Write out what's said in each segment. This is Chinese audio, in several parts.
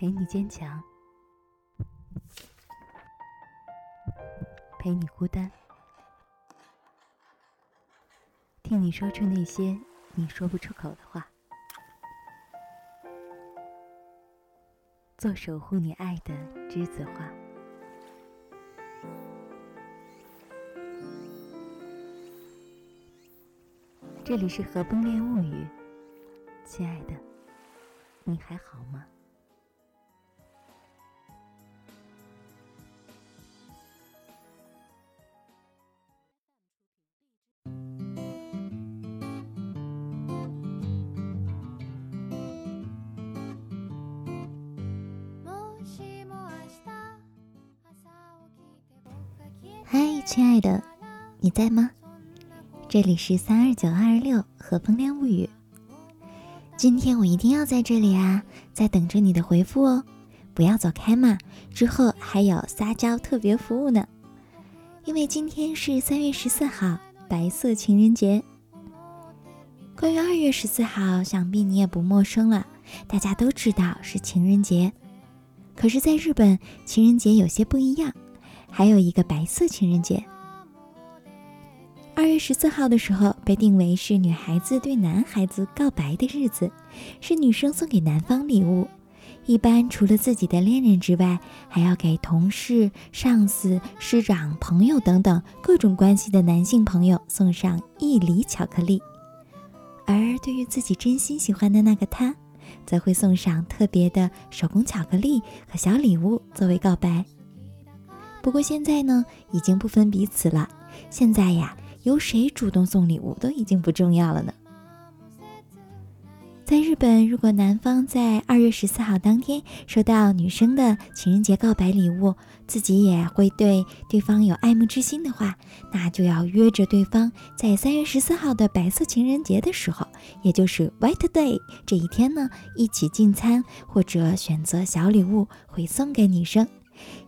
陪你坚强，陪你孤单，听你说出那些你说不出口的话，做守护你爱的栀子花。这里是《和崩恋物语》，亲爱的，你还好吗？嗨，亲爱的，你在吗？这里是三二九二六和风恋物语。今天我一定要在这里啊，在等着你的回复哦，不要走开嘛。之后还有撒娇特别服务呢，因为今天是三月十四号，白色情人节。关于二月十四号，想必你也不陌生了，大家都知道是情人节。可是，在日本，情人节有些不一样，还有一个白色情人节。二月十四号的时候被定为是女孩子对男孩子告白的日子，是女生送给男方礼物。一般除了自己的恋人之外，还要给同事、上司、师长、朋友等等各种关系的男性朋友送上一厘巧克力。而对于自己真心喜欢的那个他，则会送上特别的手工巧克力和小礼物作为告白。不过现在呢，已经不分彼此了。现在呀。由谁主动送礼物都已经不重要了呢。在日本，如果男方在二月十四号当天收到女生的情人节告白礼物，自己也会对对方有爱慕之心的话，那就要约着对方在三月十四号的白色情人节的时候，也就是 White Day 这一天呢，一起进餐或者选择小礼物回送给女生，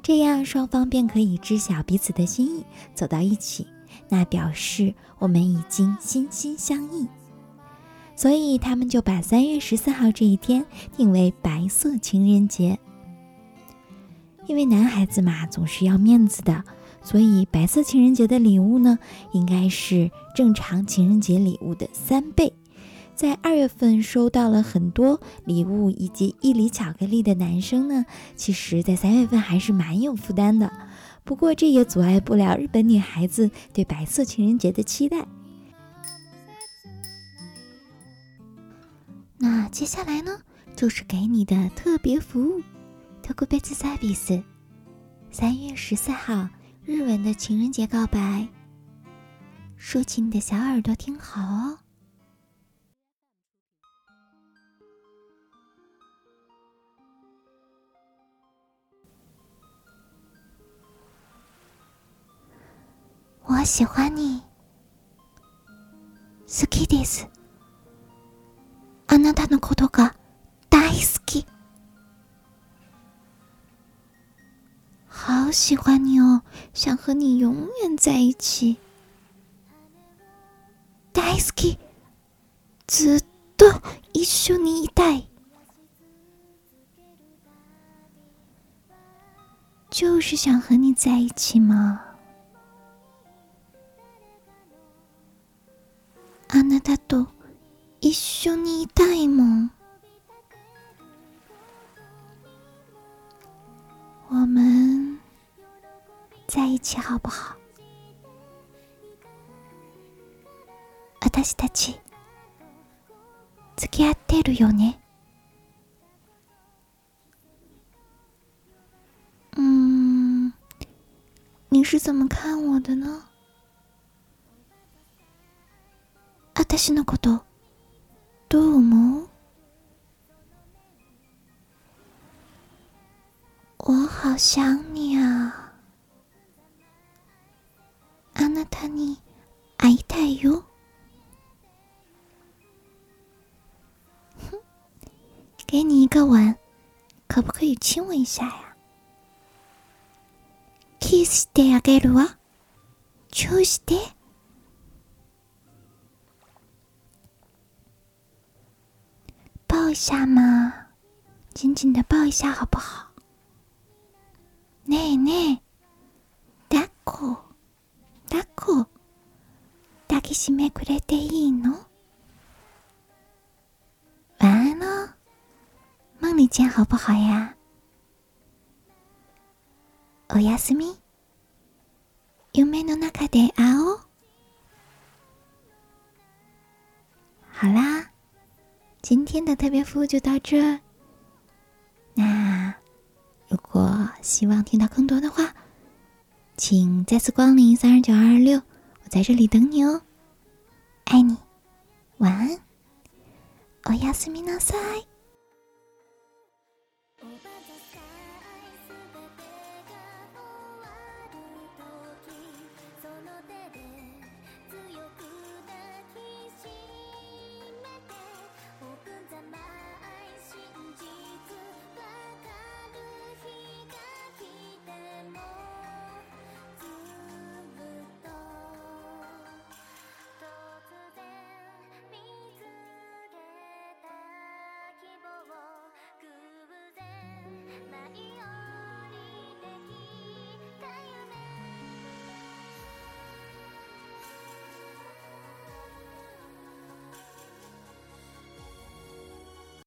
这样双方便可以知晓彼此的心意，走到一起。那表示我们已经心心相印，所以他们就把三月十四号这一天定为白色情人节。因为男孩子嘛，总是要面子的，所以白色情人节的礼物呢，应该是正常情人节礼物的三倍。在二月份收到了很多礼物以及一粒巧克力的男生呢，其实在三月份还是蛮有负担的。不过，这也阻碍不了日本女孩子对白色情人节的期待。那接下来呢，就是给你的特别服务——特别服务。三月十四号，日文的情人节告白，竖起你的小耳朵听好哦。我喜欢你，好きです。あなたのことが大好き。好喜欢你哦，想和你永远在一起。大好き、ずっと一緒にいたい。就是想和你在一起嘛。一緒にいたいもん。我们在一起好不好？私たち付き合ってるよね？嗯，你是怎么看我的呢？私のことどう思う？我好想你啊！あなたに会いたいよ。给你一个吻，可不可以亲我一下呀？キスしてあげるわ。チューして。一下嘛，紧紧的抱一下好不好？内内，大哭，大哭，大きしめくれていいの？晚安喽，梦里见好不好呀？おやすみ。夢の中で会おう。好啦，今天的特别服务就到这。那如果希望听到更多的话，请再次光临三二九二二六，我在这里等你哦。爱你，晚安。おやすみなさい。